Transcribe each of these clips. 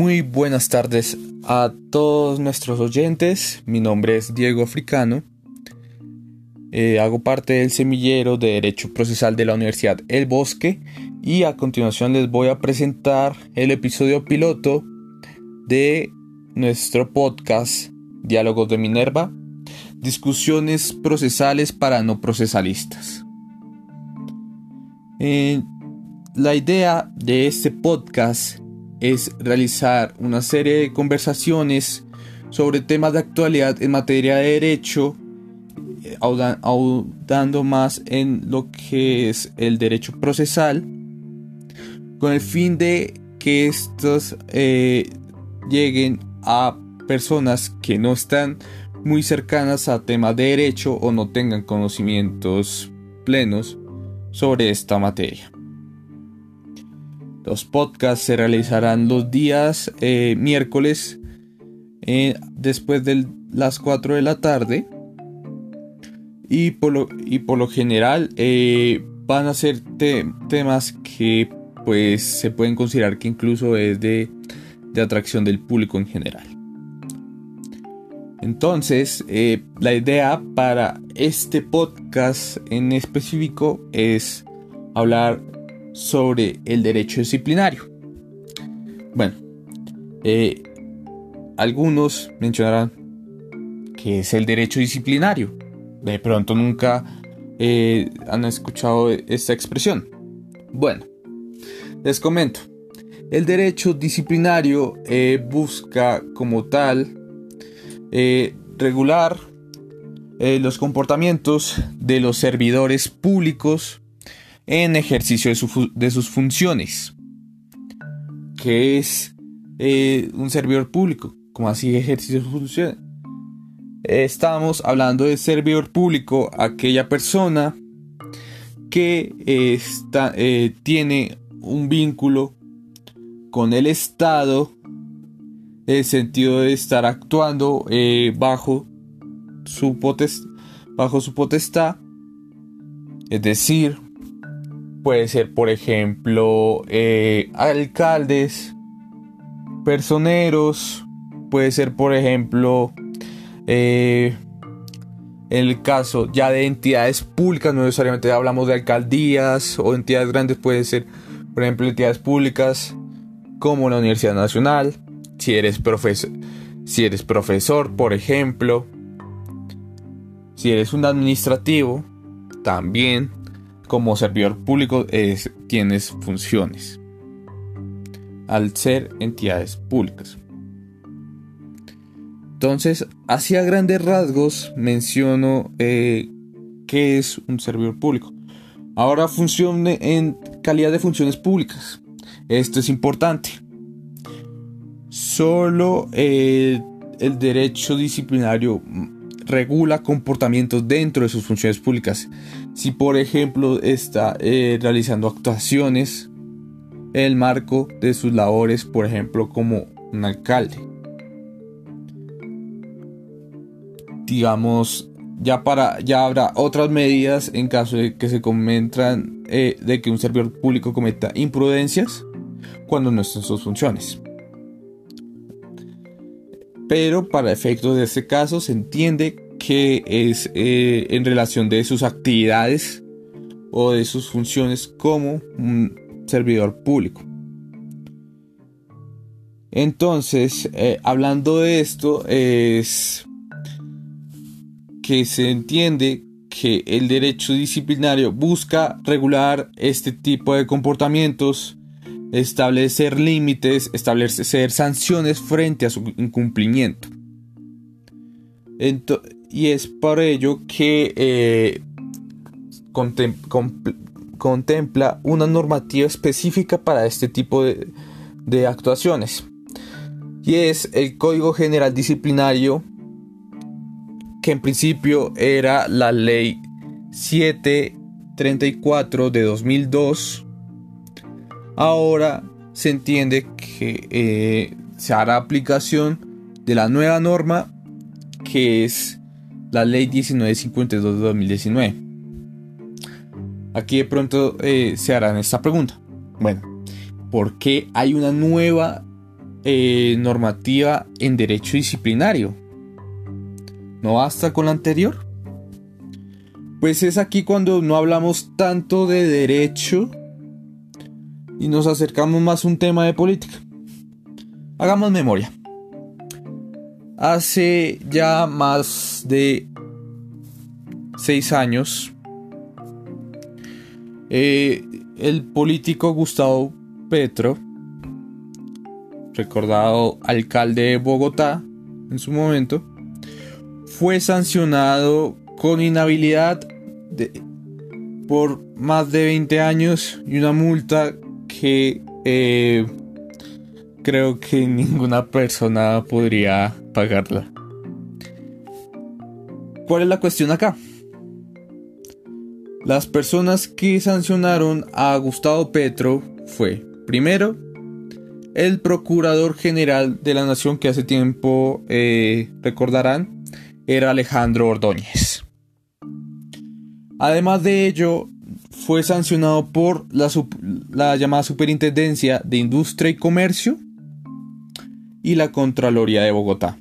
Muy buenas tardes a todos nuestros oyentes. Mi nombre es Diego Africano. Eh, hago parte del semillero de Derecho Procesal de la Universidad El Bosque y a continuación les voy a presentar el episodio piloto de nuestro podcast Diálogos de Minerva, discusiones procesales para no procesalistas. Eh, la idea de este podcast es realizar una serie de conversaciones sobre temas de actualidad en materia de derecho, eh, audando más en lo que es el derecho procesal, con el fin de que estos eh, lleguen a personas que no están muy cercanas a temas de derecho o no tengan conocimientos plenos sobre esta materia. Los podcasts se realizarán los días eh, miércoles eh, después de las 4 de la tarde. Y por lo, y por lo general eh, van a ser temas que pues se pueden considerar que incluso es de, de atracción del público en general. Entonces, la idea para este podcast en específico es hablar sobre el derecho disciplinario. Bueno, eh, algunos mencionarán que es el derecho disciplinario. De pronto nunca eh, han escuchado esta expresión. Bueno, les comento. El derecho disciplinario eh, busca como tal regular los comportamientos de los servidores públicos en ejercicio de, sus funciones. que es eh, un servidor público? como así ejercicio de sus funciones? Estamos hablando de servidor público, aquella persona que está, eh, tiene un vínculo con el Estado, en el sentido de estar actuando eh, bajo, su bajo su potestad, es decir, Puede ser, por ejemplo, eh, alcaldes, personeros. Puede ser, por ejemplo, eh, el caso ya de entidades públicas, no necesariamente hablamos de alcaldías o entidades grandes, puede ser, por ejemplo, entidades públicas como la Universidad Nacional, si eres si eres profesor, por ejemplo, si eres un administrativo, también como servidor público es, tienes funciones al ser entidades públicas. Entonces, hacia grandes rasgos menciono eh, qué es un servidor público. Ahora funcione en calidad de funciones públicas. Esto es importante. Solo el derecho disciplinario regula comportamientos dentro de sus funciones públicas. Si por ejemplo está eh, realizando actuaciones en el marco de sus labores, por ejemplo como un alcalde. Digamos, ya para ya habrá otras medidas en caso de que se cometan eh, de que un servidor público cometa imprudencias cuando no estén sus funciones pero para efectos de este caso se entiende que es eh, en relación de sus actividades o de sus funciones como un servidor público. Entonces, eh, hablando de esto, es que se entiende que el derecho disciplinario busca regular este tipo de comportamientos establecer límites, establecer sanciones frente a su incumplimiento. y es por ello que eh, contempla una normativa específica para este tipo de, de actuaciones. Y es el Código General Disciplinario, que en principio era la ley 734 de 2002 Ahora se entiende que eh, se hará aplicación de la nueva norma que es la ley 1952 de 2019. Aquí de pronto eh, se harán esta pregunta. Bueno, ¿por qué hay una nueva eh, normativa en derecho disciplinario. ¿No basta con la anterior? Pues es aquí cuando no hablamos tanto de derecho y nos acercamos más a un tema de política. Hagamos memoria. Hace ya más de seis años, eh, el político Gustavo Petro, recordado alcalde de Bogotá en su momento, fue sancionado con inhabilidad por más de 20 años y una multa que eh, creo que ninguna persona podría pagarla. ¿Cuál es la cuestión acá? Las personas que sancionaron a Gustavo Petro fue, primero, el Procurador General de la Nación que hace tiempo eh, recordarán, era Alejandro Ordóñez. Además de ello, fue sancionado por la, llamada Superintendencia de Industria y Comercio y la Contraloría de Bogotá.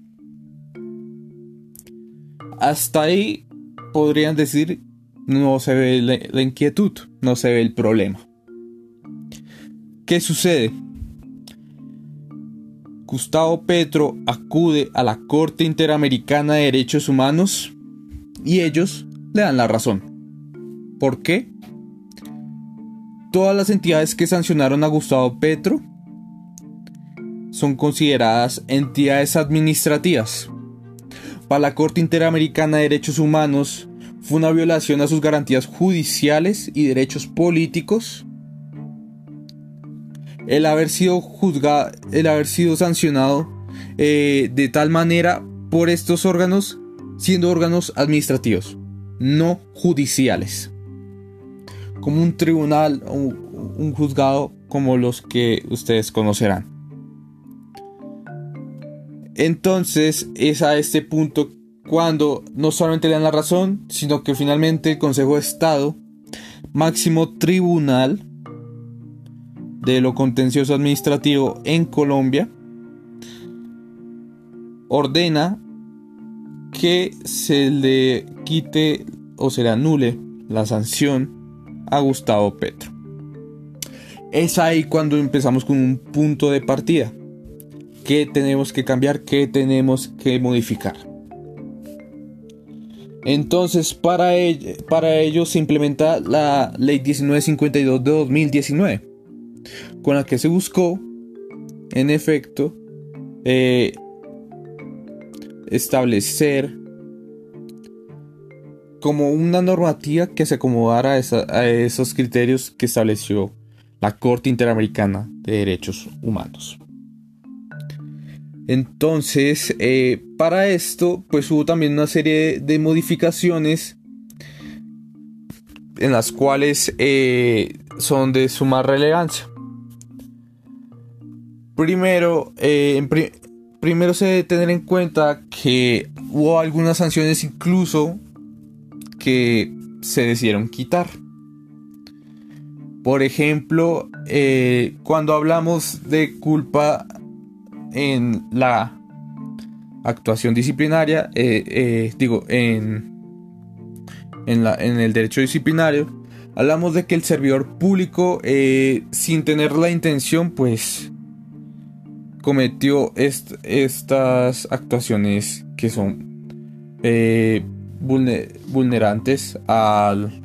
Hasta ahí podrían decir no se ve la, inquietud, no se ve el problema. ¿Qué sucede? Gustavo Petro acude a la Corte Interamericana de Derechos Humanos y ellos le dan la razón. ¿Por qué? Todas las entidades que sancionaron a Gustavo Petro son consideradas entidades administrativas. Para la Corte Interamericana de Derechos Humanos fue una violación a sus garantías judiciales y derechos políticos el haber sido juzgado, el haber sido sancionado eh, de tal manera por estos órganos siendo órganos administrativos, no judiciales como un tribunal, un, un juzgado como los que ustedes conocerán. Entonces es a este punto cuando no solamente le dan la razón, sino que finalmente el Consejo de Estado, máximo tribunal de lo contencioso administrativo en Colombia, ordena que se le quite o se le anule la sanción a Gustavo Petro. Es ahí cuando empezamos con un punto de partida. ¿Qué tenemos que cambiar? ¿Qué tenemos que modificar? Entonces, para, para ello se implementa la Ley 1952 de 2019, con la que se buscó, en efecto, eh, establecer como una normativa que se acomodara a, esos criterios que estableció la Corte Interamericana de Derechos Humanos. Entonces, eh, para esto, pues hubo también una serie de modificaciones en las cuales eh, son de suma relevancia. Primero, eh, primero se debe tener en cuenta que hubo algunas sanciones incluso que se decidieron quitar. Por ejemplo, eh, cuando hablamos de culpa en la actuación disciplinaria, eh, eh, digo, en, en, la, en, el derecho disciplinario, hablamos de que el servidor público, sin tener la intención, pues cometió estas actuaciones que son vulnerantes al,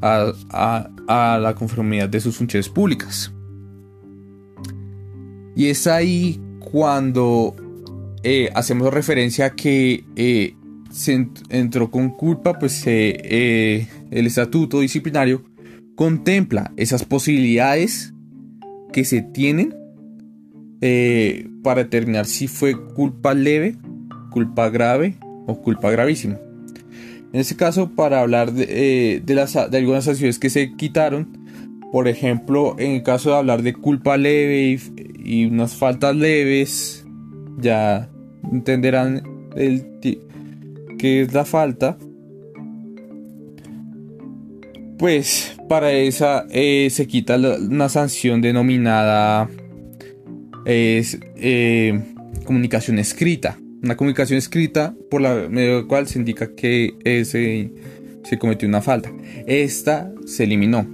a, la conformidad de sus funciones públicas. Y es ahí cuando eh, hacemos referencia a que eh, se entró con culpa, pues eh, el estatuto disciplinario contempla esas posibilidades que se tienen para determinar si fue culpa leve, culpa grave o culpa gravísima. En este caso, para hablar de, eh, de algunas sanciones que se quitaron, por ejemplo, en el caso de hablar de culpa leve y, unas faltas leves, ya entenderán el qué es la falta. Pues para esa eh, se quita una sanción denominada eh, comunicación escrita. Una comunicación escrita por la medio la cual se indica que se, se cometió una falta. Esta se eliminó.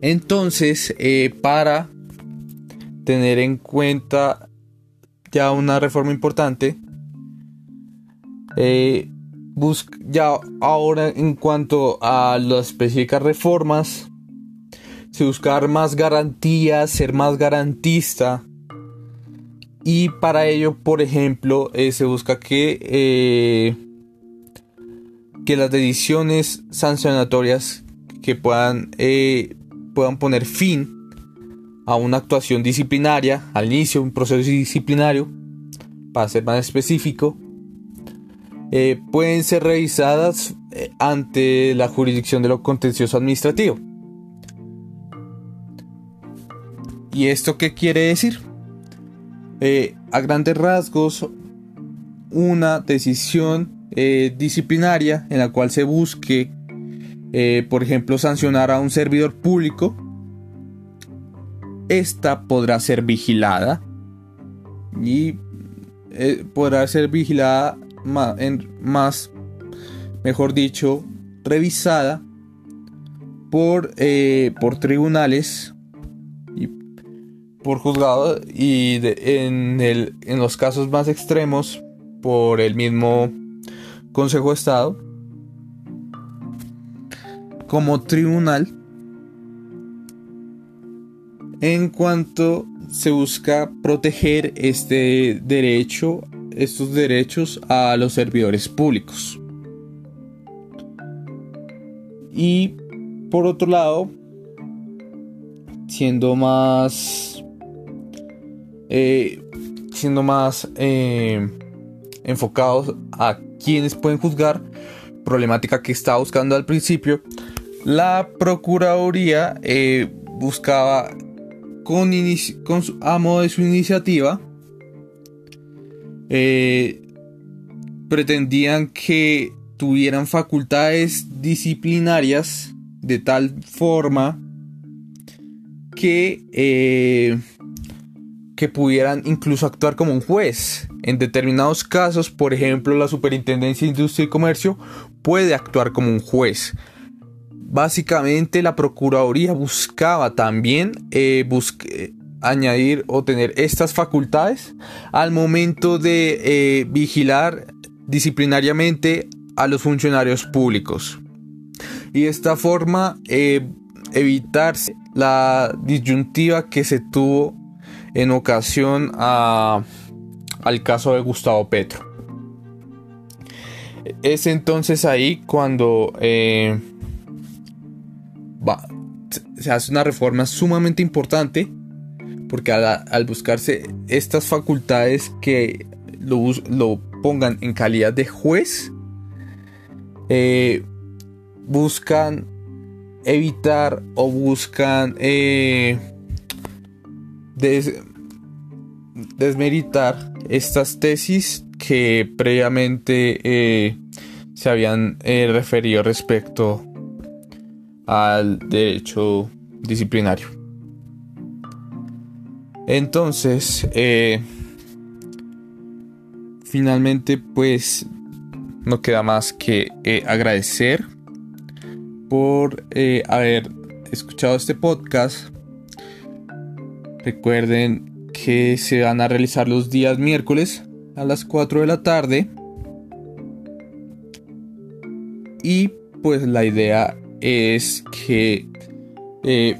Entonces, eh, para tener en cuenta ya una reforma importante, eh, ya ahora en cuanto a las específicas reformas, se buscar más garantías, ser más garantista. Y para ello, por ejemplo, eh, se busca que, que las decisiones sancionatorias que puedan puedan poner fin a una actuación disciplinaria, al inicio de un proceso disciplinario, para ser más específico, eh, pueden ser revisadas eh, ante la jurisdicción de lo contencioso administrativo. ¿Y esto qué quiere decir? Eh, a grandes rasgos, una decisión disciplinaria en la cual se busque eh, por ejemplo, sancionar a un servidor público, esta podrá ser vigilada y eh, podrá ser vigilada más, en, más, mejor dicho, revisada por, eh, por tribunales por juzgados y en, el, en los casos más extremos por el mismo Consejo de Estado como tribunal en cuanto se busca proteger este derecho, estos derechos a los servidores públicos. Y por otro lado, siendo más, eh, siendo más eh, enfocados a quienes pueden juzgar, problemática que estaba buscando al principio, la Procuraduría eh, buscaba con, a modo de su iniciativa pretendían que tuvieran facultades disciplinarias de tal forma que, que pudieran incluso actuar como un juez. En determinados casos, por ejemplo, la Superintendencia de Industria y Comercio puede actuar como un juez. Básicamente la Procuraduría buscaba también eh, añadir o tener estas facultades al momento de eh, vigilar disciplinariamente a los funcionarios públicos. Y de esta forma eh, evitarse la disyuntiva que se tuvo en ocasión al caso de Gustavo Petro. Es entonces ahí cuando se hace una reforma sumamente importante porque al, buscarse estas facultades que lo, pongan en calidad de juez, eh, buscan evitar o buscan eh, desmeritar estas tesis que previamente eh, se habían referido respecto al derecho disciplinario. Entonces, eh, finalmente pues no queda más que eh, agradecer por eh, haber escuchado este podcast. Recuerden que se van a realizar los días miércoles a las 4 de la tarde. Y pues la idea es que eh,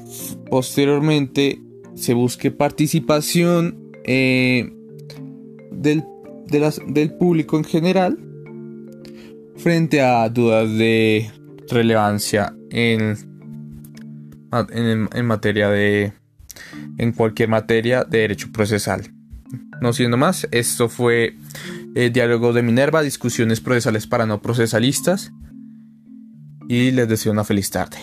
posteriormente se busque participación eh, del, del público en general frente a dudas de relevancia en, en, materia de en cualquier materia de derecho procesal. No siendo más, esto fue el eh, Diálogo de Minerva, discusiones procesales para no procesalistas y les deseo una feliz tarde.